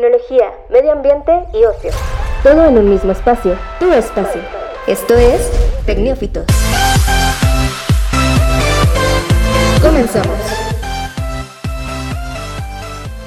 tecnología, medio ambiente y ocio. Todo en un mismo espacio, tu espacio. Esto es Tecnófitos. Comenzamos.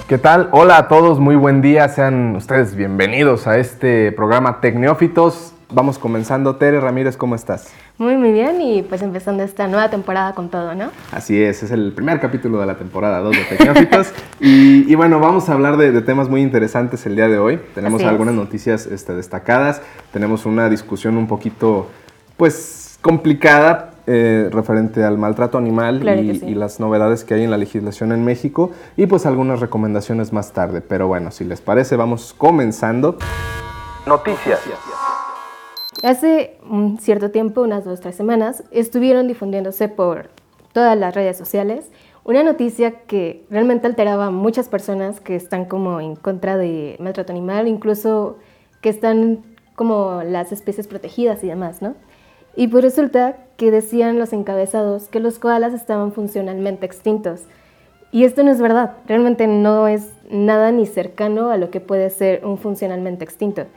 ¿Qué tal? Hola a todos, muy buen día. Sean ustedes bienvenidos a este programa Tecnófitos. Vamos comenzando. Tere Ramírez, ¿cómo estás? Muy, muy bien y pues empezando esta nueva temporada con todo, ¿no? Así es, es el primer capítulo de la temporada 2 de Tecnófitos. y, y, bueno, vamos a hablar de, temas muy interesantes el día de hoy. Tenemos algunas noticias este, destacadas, tenemos una discusión un poquito, pues, complicada, eh, referente al maltrato animal y, y, las novedades que hay en la legislación en México y pues algunas recomendaciones más tarde. Pero bueno, si les parece, vamos comenzando. Noticias. Hace un cierto tiempo, unas dos, tres semanas, estuvieron difundiéndose por todas las redes sociales una noticia que realmente alteraba a muchas personas que están como en contra de maltrato animal, incluso que están como las especies protegidas y demás, ¿no? Y pues resulta que decían los encabezados que los koalas estaban funcionalmente extintos. Y esto no es verdad, realmente no es nada ni cercano a lo que puede ser un funcionalmente extinto.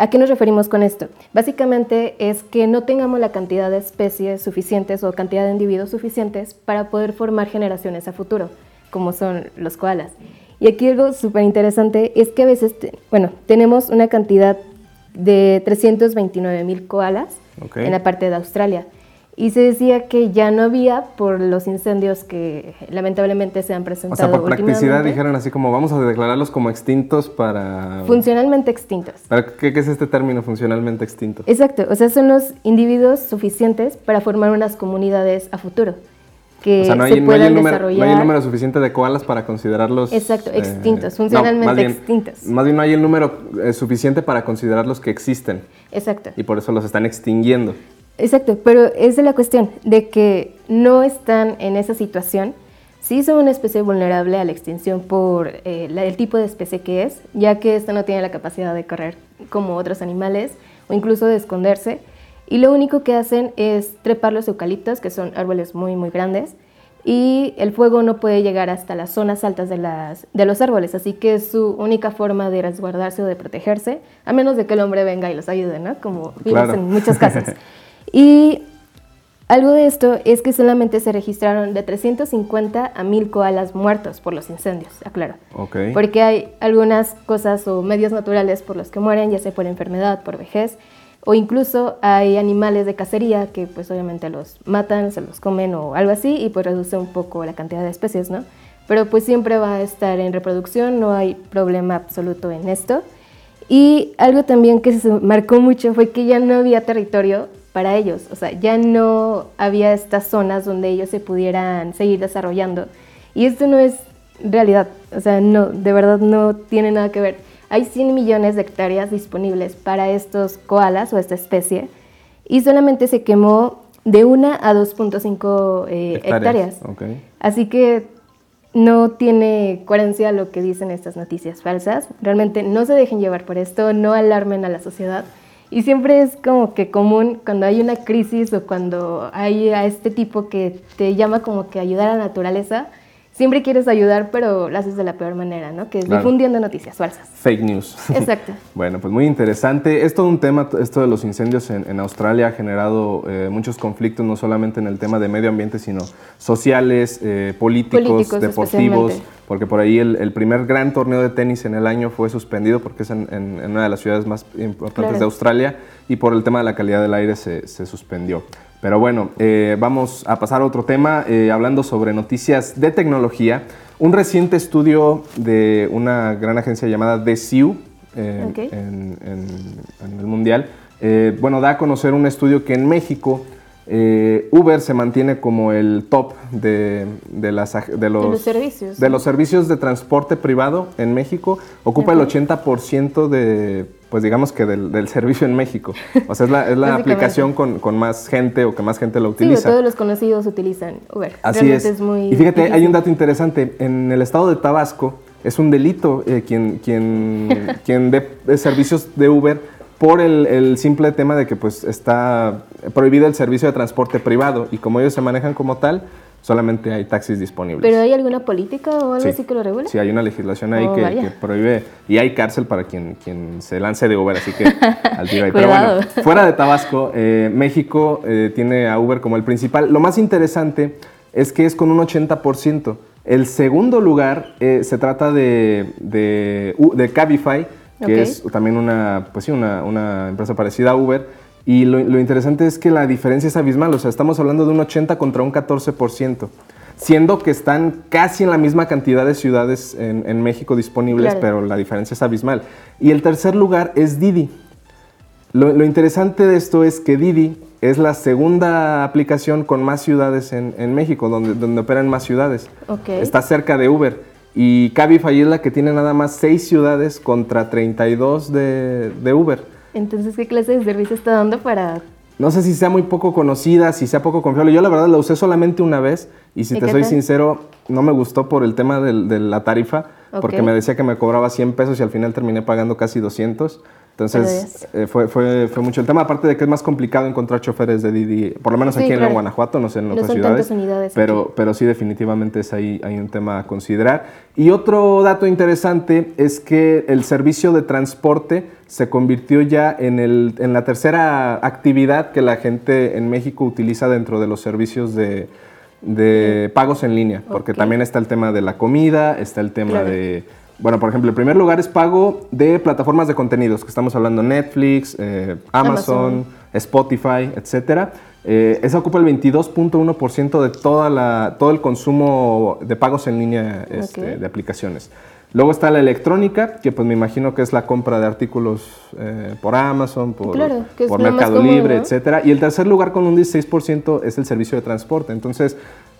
¿A qué nos referimos con esto? Básicamente es que no tengamos la cantidad de especies suficientes o cantidad de individuos suficientes para poder formar generaciones a futuro, como son los koalas. Y aquí algo súper interesante es que a veces, bueno, tenemos una cantidad de 329 mil koalas en la parte de Australia y se decía que ya no había por los incendios que lamentablemente se han presentado. O sea, por practicidad dijeron así como vamos a declararlos como extintos para... Funcionalmente extintos. qué, es este término funcionalmente extinto? Exacto, o sea, son los individuos suficientes para formar unas comunidades a futuro. Que o sea, no hay, se no hay el número, desarrollar... no hay el número suficiente de koalas para considerarlos... Exacto, eh, extintos, funcionalmente extintos. Más bien no hay el número eh, suficiente para considerarlos que existen. Exacto. Y por eso los están extinguiendo. Exacto, pero es de la cuestión de que no están en esa situación. Sí son una especie vulnerable a la extinción por eh, el tipo de especie que es, ya que esta no tiene la capacidad de correr como otros animales o incluso de esconderse. Y lo único que hacen es trepar los eucaliptos, que son árboles muy, muy grandes, y el fuego no puede llegar hasta las zonas altas de, las, de los árboles, así que es su única forma de resguardarse o de protegerse, a menos de que el hombre venga y los ayude, ¿no? Como vimos en muchos casos. Y algo de esto es que solamente se registraron de 350 a 1000 koalas muertos por los incendios, aclaro. Okay. Porque hay algunas cosas o medios naturales por los que mueren, ya sea por enfermedad, por vejez, o incluso hay animales de cacería que pues obviamente los matan, se los comen o algo así y pues reduce un poco la cantidad de especies, ¿no? Pero pues siempre va a estar en reproducción, no hay problema absoluto en esto. Y algo también que se marcó mucho fue que ya no había territorio para ellos. O sea, ya no había estas zonas donde ellos se pudieran seguir desarrollando. Y esto no es realidad. O sea, no, de verdad no tiene nada que ver. Hay 100 millones de hectáreas disponibles para estos koalas o esta especie y solamente se quemó de una a 2.5 eh, hectáreas. Así que no tiene coherencia lo que dicen estas noticias falsas. Realmente no se dejen llevar por esto, no alarmen a la sociedad. Y siempre es como que común cuando hay una crisis o cuando hay a este tipo que te llama como que ayudar a la naturaleza, siempre quieres ayudar, pero lo haces de la peor manera, ¿no? Que es difundiendo noticias falsas. Fake news. Exacto. bueno, pues muy interesante. Es todo un tema, esto de los incendios en, Australia ha generado eh, muchos conflictos, no solamente en el tema de medio ambiente, sino sociales, eh, políticos, deportivos porque por ahí el, primer gran torneo de tenis en el año fue suspendido porque es en, una de las ciudades más importantes de Australia y por el tema de la calidad del aire se, suspendió. Pero bueno, eh, vamos a pasar a otro tema, eh, hablando sobre noticias de tecnología. Un reciente estudio de una gran agencia llamada DCU eh, en, el Mundial, bueno, da a conocer un estudio que en México eh, Uber se mantiene como el top de, las, de, los, servicios. De los servicios de transporte privado en México. Ocupa el 80% de, pues digamos que del, servicio en México. O sea, es la, aplicación con, más gente o que más gente lo utiliza. Sí, todos los conocidos utilizan Uber. Así es. y fíjate, hay un dato interesante. En el estado de Tabasco es un delito eh, quien, quien, quien dé servicios de Uber por el, simple tema de que pues está prohibido el servicio de transporte privado y como ellos se manejan como tal, solamente hay taxis disponibles. ¿Pero hay alguna política o algo así que lo regule? Sí, hay una legislación ahí oh, que, prohíbe, y hay cárcel para quien, quien se lance de Uber, así que al tiro ahí. Pero bueno, fuera de Tabasco, eh, México eh, tiene a Uber como el principal. Lo más interesante es que es con un 80%. El segundo lugar eh, se trata de, de, de Cabify, que es también una, pues sí, una, una, empresa parecida a Uber. Y lo, lo, interesante es que la diferencia es abismal, o sea, estamos hablando de un 80 contra un 14%, siendo que están casi en la misma cantidad de ciudades en, en México disponibles, pero la diferencia es abismal. Y el tercer lugar es Didi. Lo, lo, interesante de esto es que Didi es la segunda aplicación con más ciudades en, en México, donde, donde operan más ciudades. Está cerca de Uber. Y Cabify es la que tiene nada más 6 ciudades contra 32 de, de Uber. Entonces, ¿qué clase de servicio está dando para...? No sé si sea muy poco conocida, si sea poco confiable. Yo la verdad la usé solamente una vez y si te soy sincero, no me gustó por el tema de la tarifa, porque me decía que me cobraba 100 pesos y al final terminé pagando casi 200. Entonces eh, fue, fue, fue, mucho el tema, aparte de que es más complicado encontrar choferes de Didi, por lo menos aquí en Guanajuato, no sé en otras ciudades, pero, pero sí definitivamente es ahí hay un tema a considerar. Y otro dato interesante es que el servicio de transporte se convirtió ya en, el, en la tercera actividad que la gente en México utiliza dentro de los servicios de, de pagos en línea, porque también está el tema de la comida, está el tema de bueno, por ejemplo, el primer lugar es pago de plataformas de contenidos, que estamos hablando Netflix, eh, Amazon, Spotify, etc. Eh, esa ocupa el 22.1% de toda la, todo el consumo de pagos en línea este, de aplicaciones. Luego está la electrónica, que pues me imagino que es la compra de artículos eh, por Amazon, por, por Mercado Libre, etc. Y el tercer lugar con un 16% es el servicio de transporte. Entonces,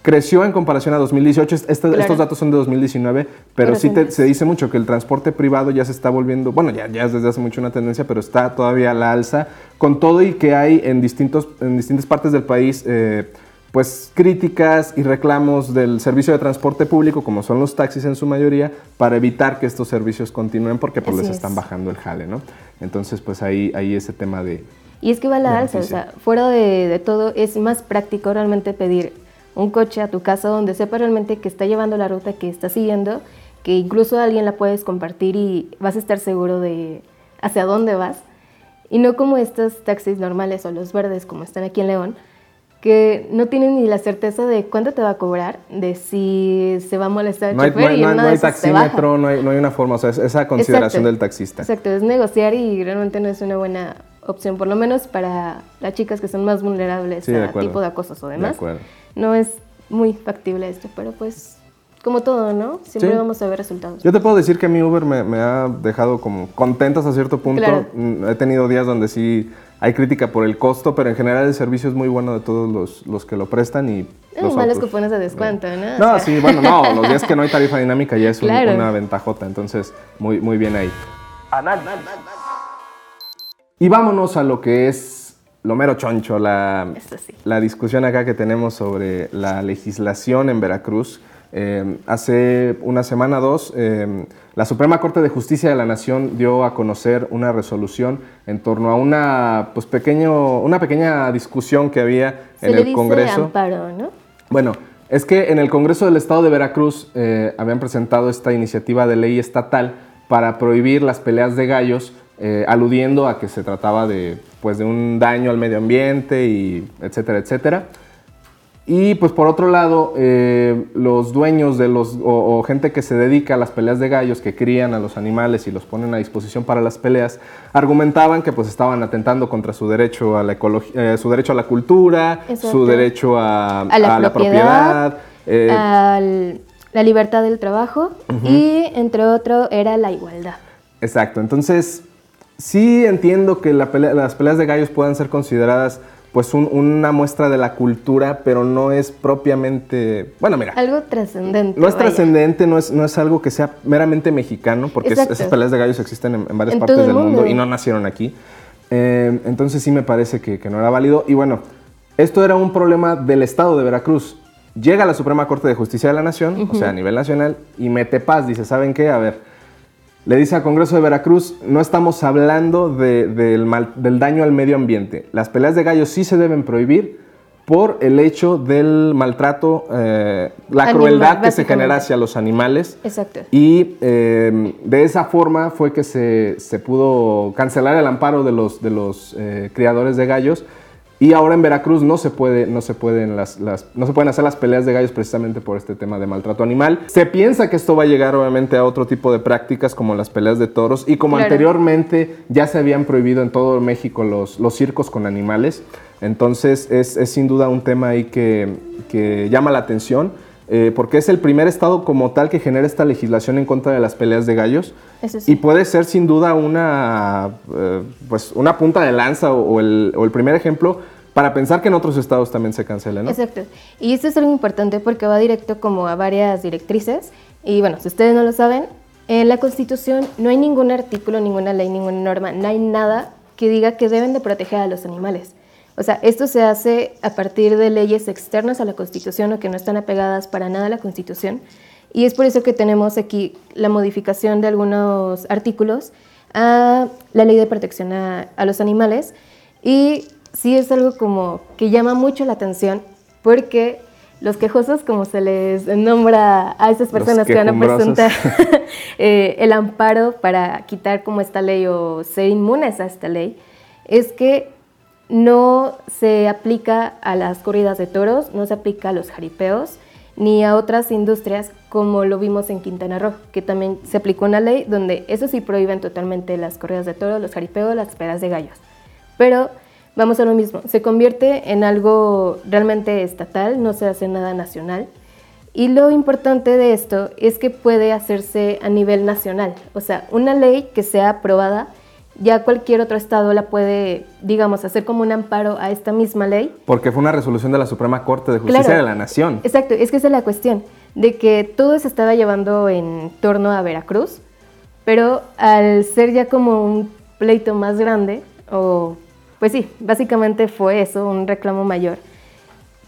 creció en comparación a 2018. Estos datos son de 2019, pero sí se dice mucho que el transporte privado ya se está volviendo, bueno, ya, ya es desde hace mucho una tendencia, pero está todavía a la alza, con todo y que hay en, distintos, en distintas partes del país. Eh, pues críticas y reclamos del servicio de transporte público, como son los taxis en su mayoría, para evitar que estos servicios continúen porque pues les están bajando el jale, ¿no? Entonces, pues ahí, ahí ese tema de... Y es que va a la alza, o sea, fuera de, de, todo, es más práctico realmente pedir un coche a tu casa donde sepa realmente que está llevando la ruta que está siguiendo, que incluso alguien la puedes compartir y vas a estar seguro de hacia dónde vas. Y no como estos taxis normales o los verdes como están aquí en León, que no tienen ni la certeza de cuánto te va a cobrar, de si se va a molestar el no chofer hay, no, no hay taxímetro, no hay, no hay, una forma, o sea, es esa consideración del taxista. Exacto, es negociar y realmente no es una buena opción, por lo menos para las chicas que son más vulnerables a tipo de acosos o demás. De no es muy factible esto, pero pues como todo, ¿no? Siempre vamos a ver resultados. Yo te puedo decir que a mí Uber me, ha dejado como contentas a cierto punto. He tenido días donde sí hay crítica por el costo, pero en general el servicio es muy bueno de todos los, los que lo prestan y... Los malos cupones de descuento, ¿no? No, sí, bueno, no, los días que no hay tarifa dinámica ya es una ventajota, entonces muy, muy bien ahí. Y vámonos a lo que es lo mero choncho, la, la discusión acá que tenemos sobre la legislación en Veracruz. Eh, hace una semana o dos, eh, la Suprema Corte de Justicia de la Nación dio a conocer una resolución en torno a una, pues pequeño, una pequeña discusión que había en el Congreso. Amparo, ¿no? Bueno, es que en el Congreso del Estado de Veracruz eh, habían presentado esta iniciativa de ley estatal para prohibir las peleas de gallos eh, aludiendo a que se trataba de, pues, de un daño al medio ambiente y etcétera, etcétera. Y pues por otro lado, eh, los dueños de los, o, gente que se dedica a las peleas de gallos, que crían a los animales y los ponen a disposición para las peleas, argumentaban que pues estaban atentando contra su derecho a la, eh, su derecho a la cultura, su derecho a, la, propiedad, a la libertad del trabajo y entre otro era la igualdad. Exacto, entonces sí entiendo que las peleas de gallos puedan ser consideradas pues una muestra de la cultura, pero no es propiamente, bueno, mira. Algo trascendente. No es trascendente, no es, no es algo que sea meramente mexicano, porque esas peleas de gallos existen en, varias partes del mundo. y no nacieron aquí. Eh, entonces sí me parece que, no era válido. Y bueno, esto era un problema del Estado de Veracruz. Llega a la Suprema Corte de Justicia de la Nación, o sea, a nivel nacional, y mete paz. Dice, ¿saben qué? A ver, le dice al Congreso de Veracruz, no estamos hablando del, daño al medio ambiente. Las peleas de gallos sí se deben prohibir, por el hecho del maltrato, eh, la crueldad que se genera hacia los animales. Exacto. Y eh, de esa forma fue que se, pudo cancelar el amparo de los, de los eh, criadores de gallos. Y ahora en Veracruz no se, puede, no, se pueden las, no se pueden hacer las peleas de gallos precisamente por este tema de maltrato animal. Se piensa que esto va a llegar obviamente a otro tipo de prácticas como las peleas de toros y como anteriormente ya se habían prohibido en todo México los, los circos con animales. Entonces es, sin duda un tema ahí que, llama la atención. Eh, porque es el primer estado como tal que genera esta legislación en contra de las peleas de gallos. Y puede ser sin duda una, eh, pues una punta de lanza o, el, primer ejemplo para pensar que en otros estados también se cancela, ¿no? Exacto. Y esto es algo importante porque va directo como a varias directrices. Y bueno, si ustedes no lo saben, en la Constitución no hay ningún artículo, ninguna ley, ninguna norma, no hay nada que diga que deben de proteger a los animales. O sea, esto se hace a partir de leyes externas a la Constitución o que no están apegadas para nada a la Constitución. Y es por eso que tenemos aquí la modificación de algunos artículos a la ley de protección a, los animales. Y sí es algo como que llama mucho la atención porque los quejosos, como se les nombra a esas personas que van a presentar eh, el amparo para quitar como esta ley o ser inmunes a esta ley, es que no se aplica a las corridas de toros, no se aplica a los jaripeos ni a otras industrias como lo vimos en Quintana Roo, que también se aplicó una ley donde eso sí prohíben totalmente las corridas de toros, los jaripeos, las esperas de gallos. Pero vamos a lo mismo, se convierte en algo realmente estatal, no se hace nada nacional. Y lo importante de esto es que puede hacerse a nivel nacional, o sea, una ley que sea aprobada ya cualquier otro estado la puede, digamos, hacer como un amparo a esta misma ley. Porque fue una resolución de la Suprema Corte de Justicia de la Nación. Exacto, es que esa es la cuestión, de que todo se estaba llevando en torno a Veracruz, pero al ser ya como un pleito más grande, o pues sí, básicamente fue eso, un reclamo mayor,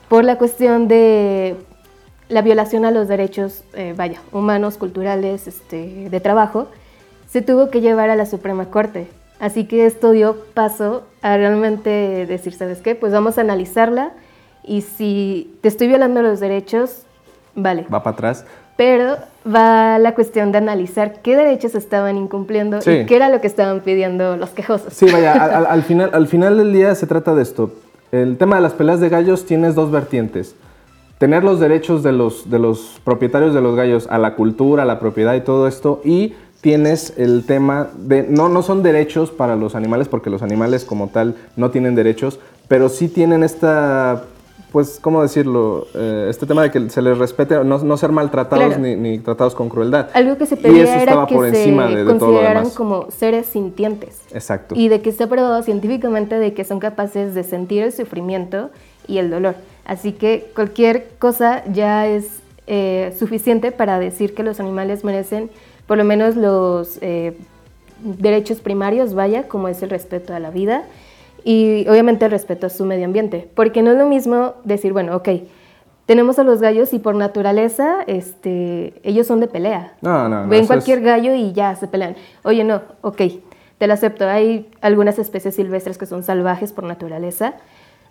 por la cuestión de la violación a los derechos, eh, vaya, humanos, culturales, este, de trabajo, se tuvo que llevar a la Suprema Corte Así que esto dio paso a realmente decir, ¿sabes qué? Pues vamos a analizarla y si te estoy violando los derechos, vale. Va para atrás. Pero va la cuestión de analizar qué derechos estaban incumpliendo y qué era lo que estaban pidiendo los quejosos. Sí, vaya, al, final, al final del día se trata de esto. El tema de las peleas de gallos tienes dos vertientes. Tener los derechos de los, de los propietarios de los gallos a la cultura, a la propiedad y todo esto, y tienes el tema de, no, no son derechos para los animales, porque los animales como tal no tienen derechos, pero sí tienen esta, pues, ¿cómo decirlo? Eh, este tema de que se les respete, no, no ser maltratados ni, tratados con crueldad. Algo que se pedía era que se consideraran como seres sintientes. Exacto. Y de que esté probado científicamente de que son capaces de sentir el sufrimiento y el dolor. Así que cualquier cosa ya es eh, suficiente para decir que los animales merecen por lo menos los eh, derechos primarios, vaya, como es el respeto a la vida y obviamente el respeto a su medio ambiente, porque no es lo mismo decir, bueno, ok, tenemos a los gallos y por naturaleza este, ellos son de pelea. No, no, no. Ven cualquier gallo y ya se pelean. Oye, no, ok, te lo acepto. Hay algunas especies silvestres que son salvajes por naturaleza,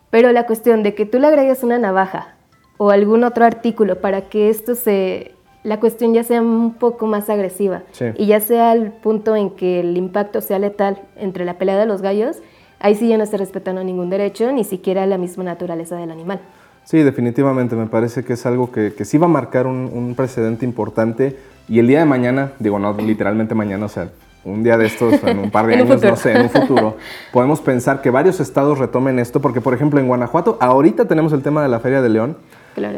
pero la cuestión de que tú le agregues una navaja o algún otro artículo para que esto se la cuestión ya sea un poco más agresiva. Y ya sea el punto en que el impacto sea letal entre la pelea de los gallos, ahí sí ya no está respetando ningún derecho, ni siquiera la misma naturaleza del animal. Sí, definitivamente, me parece que es algo que, que sí va a marcar un, precedente importante. Y el día de mañana, digo no literalmente mañana, o sea, un día de estos, en un par de años, no sé, en un futuro, podemos pensar que varios estados retomen esto, porque por ejemplo en Guanajuato, ahorita tenemos el tema de la Feria de León,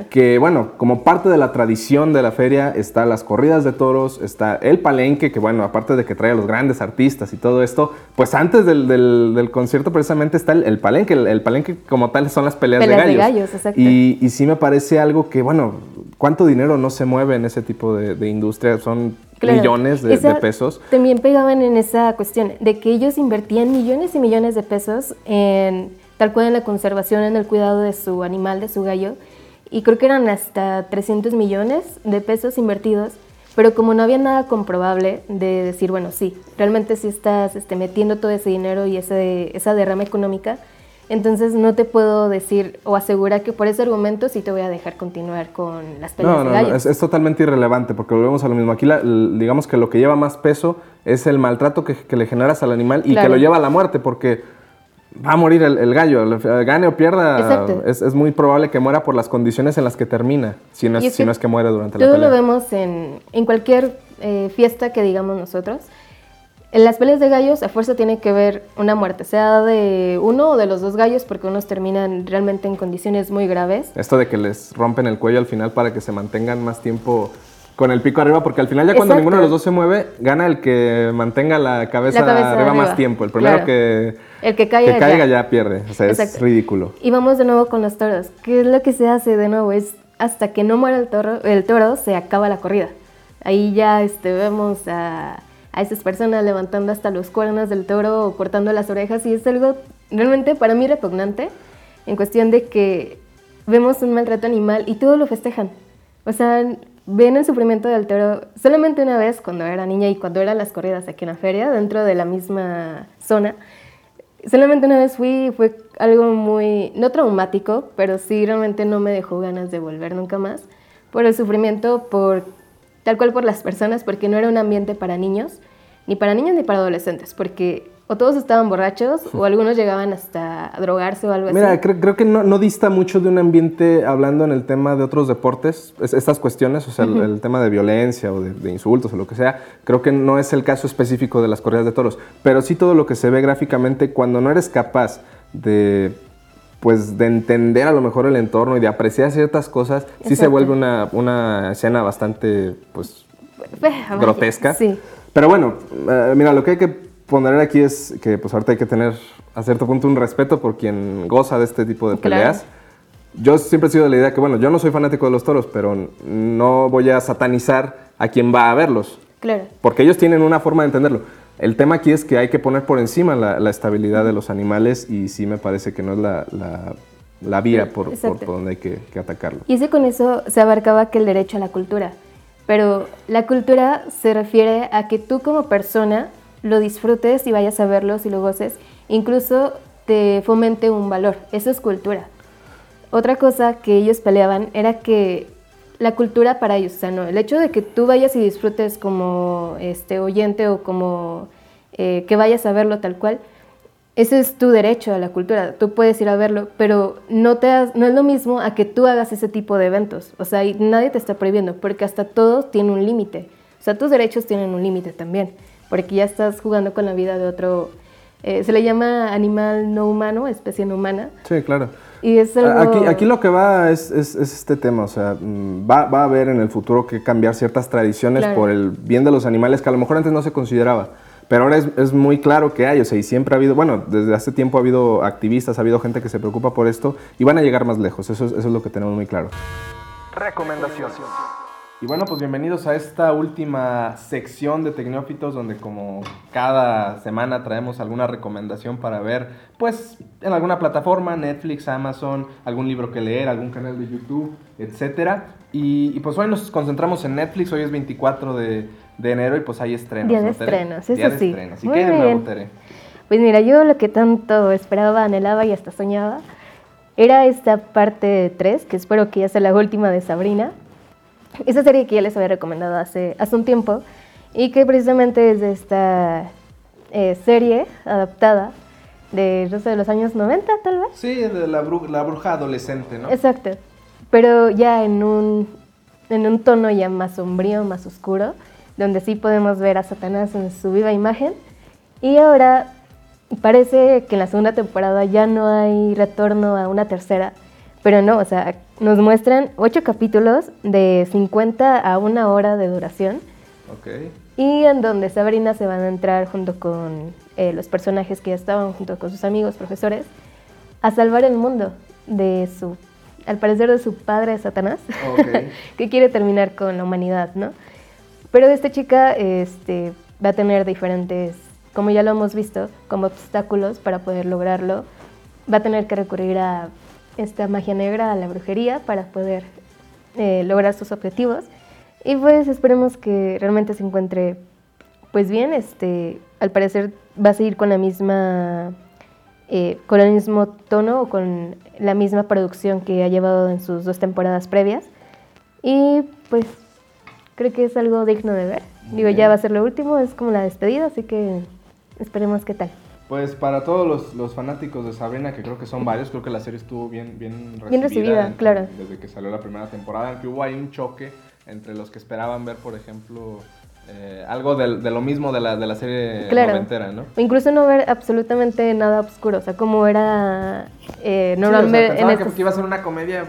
que bueno, como parte de la tradición de la feria está las corridas de toros, está el palenque, que bueno, aparte de que trae a los grandes artistas y todo esto, pues antes del, concierto precisamente está el, palenque. El, palenque como tal son las peleas, de gallos. De gallos y, y, sí me parece algo que, bueno, ¿cuánto dinero no se mueve en ese tipo de, industria? Son millones de, de, pesos. También pegaban en esa cuestión de que ellos invertían millones y millones de pesos en tal cual en la conservación, en el cuidado de su animal, de su gallo y creo que eran hasta 300 millones de pesos invertidos, pero como no había nada comprobable de decir, bueno, sí, realmente sí estás este, metiendo todo ese dinero y ese, esa derrama económica, Entonces no te puedo decir o asegurar que por ese argumento sí te voy a dejar continuar con las peleas no, no, de es, totalmente irrelevante porque volvemos a lo mismo. Aquí digamos que lo que lleva más peso es el maltrato que, le generas al animal y que lo lleva a la muerte porque va a morir el, gallo, gane o pierda, es, es, muy probable que muera por las condiciones en las que termina, si no es, si no es que muere durante la pelea. Todo lo vemos en, en cualquier eh, fiesta que digamos nosotros. En las peleas de gallos a fuerza tiene que ver una muerte, sea de uno o de los dos gallos, porque unos terminan realmente en condiciones muy graves. Esto de que les rompen el cuello al final para que se mantengan más tiempo con el pico arriba, porque al final ya cuando ninguno de los dos se mueve, gana el que mantenga la cabeza, arriba, más tiempo. El primero que, el que caiga, caiga ya. pierde. O sea, es ridículo. Y vamos de nuevo con los toros. ¿Qué es lo que se hace de nuevo? Es hasta que no muera el toro, el toro se acaba la corrida. Ahí ya este, vemos a a esas personas levantando hasta los cuernos del toro o cortando las orejas y es algo realmente para mí repugnante en cuestión de que vemos un maltrato animal y todos lo festejan. O sea, ven el sufrimiento del toro solamente una vez cuando era niña y cuando eran las corridas aquí en la feria, dentro de la misma zona. Solamente una vez fui, fue algo muy, no traumático, pero sí realmente no me dejó ganas de volver nunca más por el sufrimiento, por tal cual por las personas, porque no era un ambiente para niños, ni para niños ni para adolescentes, porque o todos estaban borrachos o algunos llegaban hasta a drogarse o algo así. Mira, creo, que no, dista mucho de un ambiente hablando en el tema de otros deportes, estas cuestiones, o sea, el, tema de violencia o de, insultos o lo que sea, creo que no es el caso específico de las corridas de toros, pero sí todo lo que se ve gráficamente cuando no eres capaz de pues de entender a lo mejor el entorno y de apreciar ciertas cosas, sí se vuelve una, una escena bastante pues grotesca. Sí. Pero bueno, eh, mira, lo que hay que poner aquí es que pues ahorita hay que tener a cierto punto un respeto por quien goza de este tipo de peleas. Yo siempre he sido de la idea que, bueno, yo no soy fanático de los toros, pero no voy a satanizar a quien va a verlos. Claro. Porque ellos tienen una forma de entenderlo. El tema aquí es que hay que poner por encima la, estabilidad de los animales y sí me parece que no es la, la, vía por, por, donde hay que, que atacarlo. Y ese con eso se abarcaba que el derecho a la cultura. Pero la cultura se refiere a que tú como persona lo disfrutes y vayas a verlo y lo goces, incluso te fomente un valor. Eso es cultura. Otra cosa que ellos peleaban era que la cultura para ellos, o sea, no, el hecho de que tú vayas y disfrutes como este oyente o como eh, que vayas a verlo tal cual, ese es tu derecho a la cultura, tú puedes ir a verlo, pero no, te no es lo mismo a que tú hagas ese tipo de eventos. O sea, nadie te está prohibiendo, porque hasta todo tiene un límite. O sea, tus derechos tienen un límite también, porque ya estás jugando con la vida de otro. Eh, se le llama animal no humano, especie no humana. Sí, claro. Y es algo... aquí, aquí lo que va es, es, este tema, o sea, mm, va, va, a haber en el futuro que cambiar ciertas tradiciones por el bien de los animales que a lo mejor antes no se consideraba. Pero ahora es, muy claro que hay, o sea, y siempre ha habido, bueno, desde hace tiempo ha habido activistas, ha habido gente que se preocupa por esto y van a llegar más lejos, eso, eso es lo que tenemos muy claro. Recomendación. Y bueno, pues bienvenidos a esta última sección de Tecnófitos, donde como cada semana traemos alguna recomendación para ver, pues en alguna plataforma, Netflix, Amazon, algún libro que leer, algún canal de YouTube, etc. Y, y pues hoy nos concentramos en Netflix, hoy es 24 de, de enero y pues hay estrenos. Día de estrenos, eso sí. Estrenos. ¿Y qué de nuevo, Tere? Pues mira, yo lo que tanto esperaba, anhelaba y hasta soñaba era esta parte 3, que espero que ya sea la última de Sabrina. Esa serie que ya les había recomendado hace, hace un tiempo y que precisamente es de esta eh, serie adaptada de, no sé, de los años 90 tal vez. Sí, de la, la bruja adolescente, ¿no? Exacto, pero ya en un, en un tono ya más sombrío, más oscuro donde sí podemos ver a Satanás en su viva imagen. Y ahora parece que en la segunda temporada ya no hay retorno a una tercera, pero no, o sea, nos muestran ocho capítulos de 50 a una hora de duración. Okay. Y en donde Sabrina se van a entrar junto con eh, los personajes que ya estaban, junto con sus amigos, profesores, a salvar el mundo de su, al parecer de su padre Satanás, que quiere terminar con la humanidad, ¿no? Pero esta chica este, va a tener diferentes, como ya lo hemos visto, como obstáculos para poder lograrlo. Va a tener que recurrir a esta magia negra, a la brujería, para poder eh, lograr sus objetivos. Y pues esperemos que realmente se encuentre pues bien. Este, al parecer va a seguir con la misma eh, con el mismo tono o con la misma producción que ha llevado en sus dos temporadas previas. Y pues creo que es algo digno de ver. Digo, ya va a ser lo último, es como la despedida, así que esperemos qué tal. Pues para todos los, los, fanáticos de Sabrina, que creo que son varios, creo que la serie estuvo bien, bien recibida. Bien recibida, claro. Desde que salió la primera temporada, aunque hubo ahí un choque entre los que esperaban ver, por ejemplo, eh, algo de, de, lo mismo de la, de la serie claro. noventera, ¿no? incluso no ver absolutamente nada oscuro, o sea, como era eh, normalmente... Sí, o sea, que iba a ser una comedia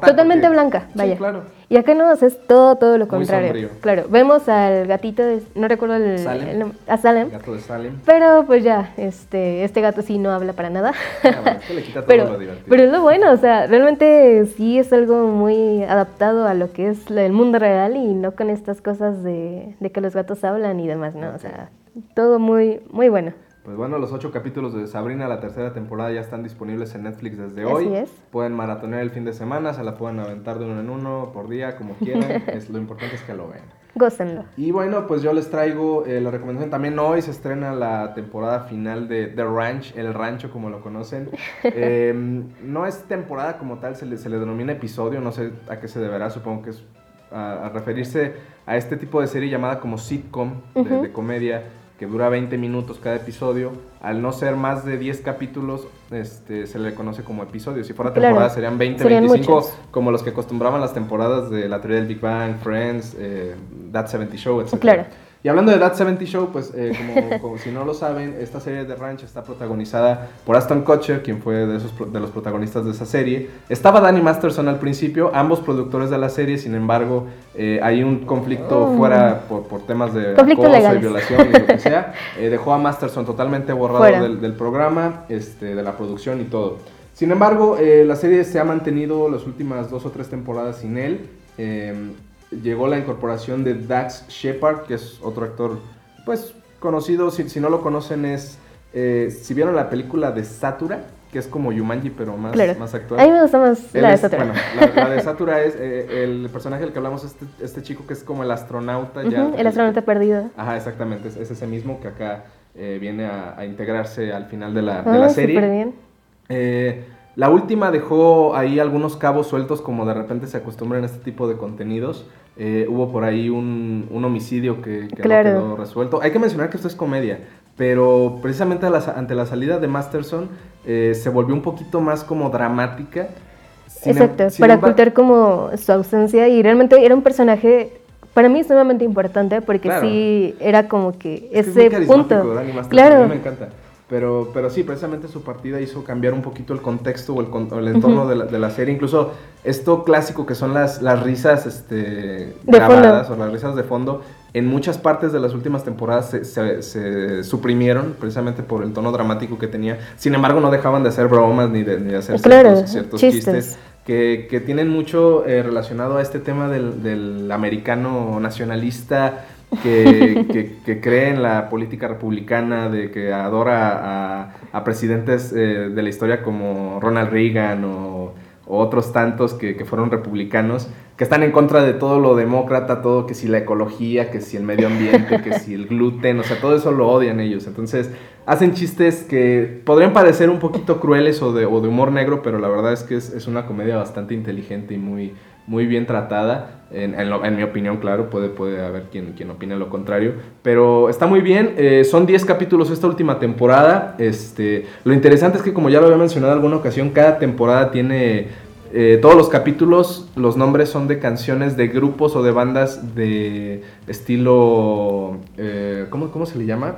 Totalmente blanca, vaya. claro. Y acá no, es todo, todo lo contrario. Claro, vemos al gatito, de, no recuerdo el, Salem. a Salem. gato de Salem. Pero pues ya, este, este gato sí no habla para nada. Ah, le quita todo pero, lo divertido. Pero es lo bueno, o sea, realmente sí es algo muy adaptado a lo que es el mundo real y no con estas cosas de, de que los gatos hablan y demás, ¿no? O sea, todo muy, muy bueno. Pues bueno, los ocho capítulos de Sabrina, la tercera temporada, ya están disponibles en Netflix desde hoy. Así es. Pueden maratonear el fin de semana, se la pueden aventar de uno en uno, por día, como quieran. es, lo importante es que lo vean. Gócenlo. Y bueno, pues yo les traigo eh, la recomendación. También hoy se estrena la temporada final de The Ranch, El Rancho, como lo conocen. Em, no es temporada como tal, se le, se le denomina episodio, no sé a qué se deberá, supongo que es a, referirse a este tipo de serie llamada como sitcom, de comedia que dura 20 minutos cada episodio, al no ser más de 10 capítulos, este, se le conoce como episodio. Si fuera temporada serían 20, 25, como los que acostumbraban las temporadas de la teoría del Big Bang, Friends, eh, That 70 Show, etc. Claro. Y hablando de That 70 Show, pues eh, como, si no lo saben, esta serie de Ranch está protagonizada por Aston Kutcher, quien fue de, esos, de los protagonistas de esa serie. Estaba Danny Masterson al principio, ambos productores de la serie, sin embargo, eh, hay un conflicto oh. fuera por, por, temas de acoso y violación y lo que sea. Eh, dejó a Masterson totalmente borrado del, del, programa, este, de la producción y todo. Sin embargo, la serie se ha mantenido las últimas dos o tres temporadas sin él llegó la incorporación de Dax Shepard, que es otro actor, pues conocido, si, si no lo conocen es, eh, si vieron la película de Satura, que es como Yumanji, pero más, más actual. A mí me gusta más la de Satura. Bueno, la, de Satura es eh, el personaje del que hablamos, este, este chico que es como el astronauta. ya, el astronauta perdido. Ajá, exactamente, es, ese mismo que acá eh, viene a, integrarse al final de la, de la ah, serie. bien. La última dejó ahí algunos cabos sueltos, como de repente se acostumbran a este tipo de contenidos. Eh, hubo por ahí un, homicidio que, no quedó resuelto. Hay que mencionar que esto es comedia, pero precisamente ante la salida de Masterson eh, se volvió un poquito más como dramática. Exacto, para ocultar como su ausencia y realmente era un personaje para mí sumamente importante porque sí era como que ese punto. claro. A mí me encanta. Pero, pero sí, precisamente su partida hizo cambiar un poquito el contexto o el, entorno de, la, de, la, serie. Incluso esto clásico que son las, las risas este, grabadas o las risas de fondo, en muchas partes de las últimas temporadas se, se, suprimieron precisamente por el tono dramático que tenía. Sin embargo, no dejaban de hacer bromas ni de, ni de hacer ciertos, chistes. que, que, tienen mucho eh, relacionado a este tema del, del americano nacionalista que, que, cree en la política republicana, de que adora a, presidentes eh, de la historia como Ronald Reagan o, otros tantos que, fueron republicanos, que están en contra de todo lo demócrata, todo que si la ecología, que si el medio ambiente, que si el gluten, o sea, todo eso lo odian ellos. Entonces, hacen chistes que podrían parecer un poquito crueles o de, humor negro, pero la verdad es que es una comedia bastante inteligente y muy, muy bien tratada. En, en, mi opinión, claro, puede, puede haber quien, quien opine lo contrario. Pero está muy bien. Eh, son 10 capítulos esta última temporada. Este, lo interesante es que, como ya lo había mencionado en alguna ocasión, cada temporada tiene eh, todos los capítulos, los nombres son de canciones de grupos o de bandas de estilo. Eh, ¿cómo, se le llama?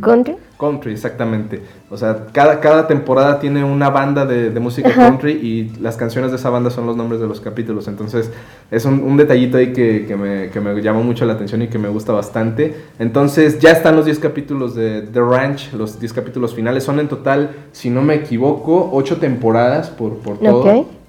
country. Country, exactamente. O sea, cada, cada temporada tiene una banda de, música country y las canciones de esa banda son los nombres de los capítulos. Entonces, es un, detallito ahí que, que, me, que, me, llamó mucho la atención y que me gusta bastante. Entonces, ya están los 10 capítulos de The Ranch, los 10 capítulos finales. Son en total, si no me equivoco, 8 temporadas por, por todo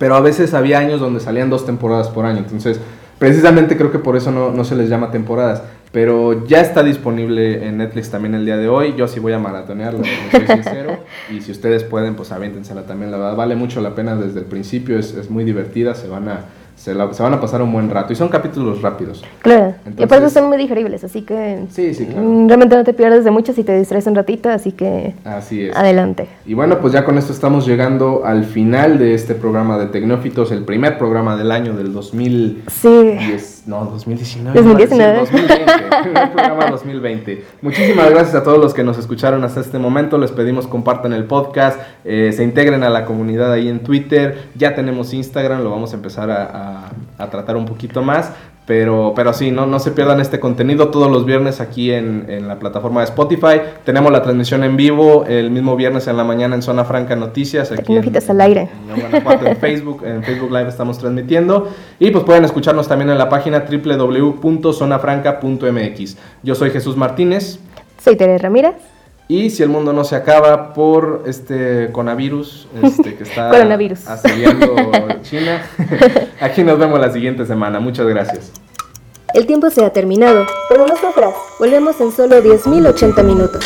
pero a veces había años donde salían dos temporadas por año, entonces precisamente creo que por eso no, se les llama temporadas, pero ya está disponible en Netflix también el día de hoy, yo sí voy a maratonearla, soy sincero, y si ustedes pueden, pues aviéntensela también, la verdad vale mucho la pena desde el principio, es, es muy divertida, se van a se, van a pasar un buen rato. Y son capítulos rápidos. Claro. y aparte son muy digeribles, así que. Sí, sí, claro. Mm, realmente no te pierdes de mucho si te distraes un ratito, así que. Así es. Adelante. Y bueno, pues ya con esto estamos llegando al final de este programa de Tecnófitos, el primer programa del año del 2010. Sí. no, 2019. 2019. 2020. primer programa 2020. Muchísimas gracias a todos los que nos escucharon hasta este momento. Les pedimos compartan el podcast, eh, se integren a la comunidad ahí en Twitter. Ya tenemos Instagram, lo vamos a empezar a a, tratar un poquito más. Pero, pero sí, no, no se pierdan este contenido todos los viernes aquí en, en, la plataforma de Spotify. Tenemos la transmisión en vivo el mismo viernes en la mañana en Zona Franca Noticias. Aquí en, al aire. En, Facebook, en Facebook Live estamos transmitiendo. Y pues pueden escucharnos también en la página www.zonafranca.mx. Yo soy Jesús Martínez. Soy Tere Ramírez. Y si el mundo no se acaba por este coronavirus este, que está asediando China, aquí nos vemos la siguiente semana. Muchas gracias. El tiempo se ha terminado, pero nosotras volvemos en solo 10.080 minutos.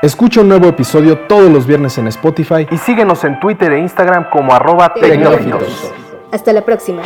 Escucha un nuevo episodio todos los viernes en Spotify y síguenos en Twitter e Instagram como arroba Hasta la próxima.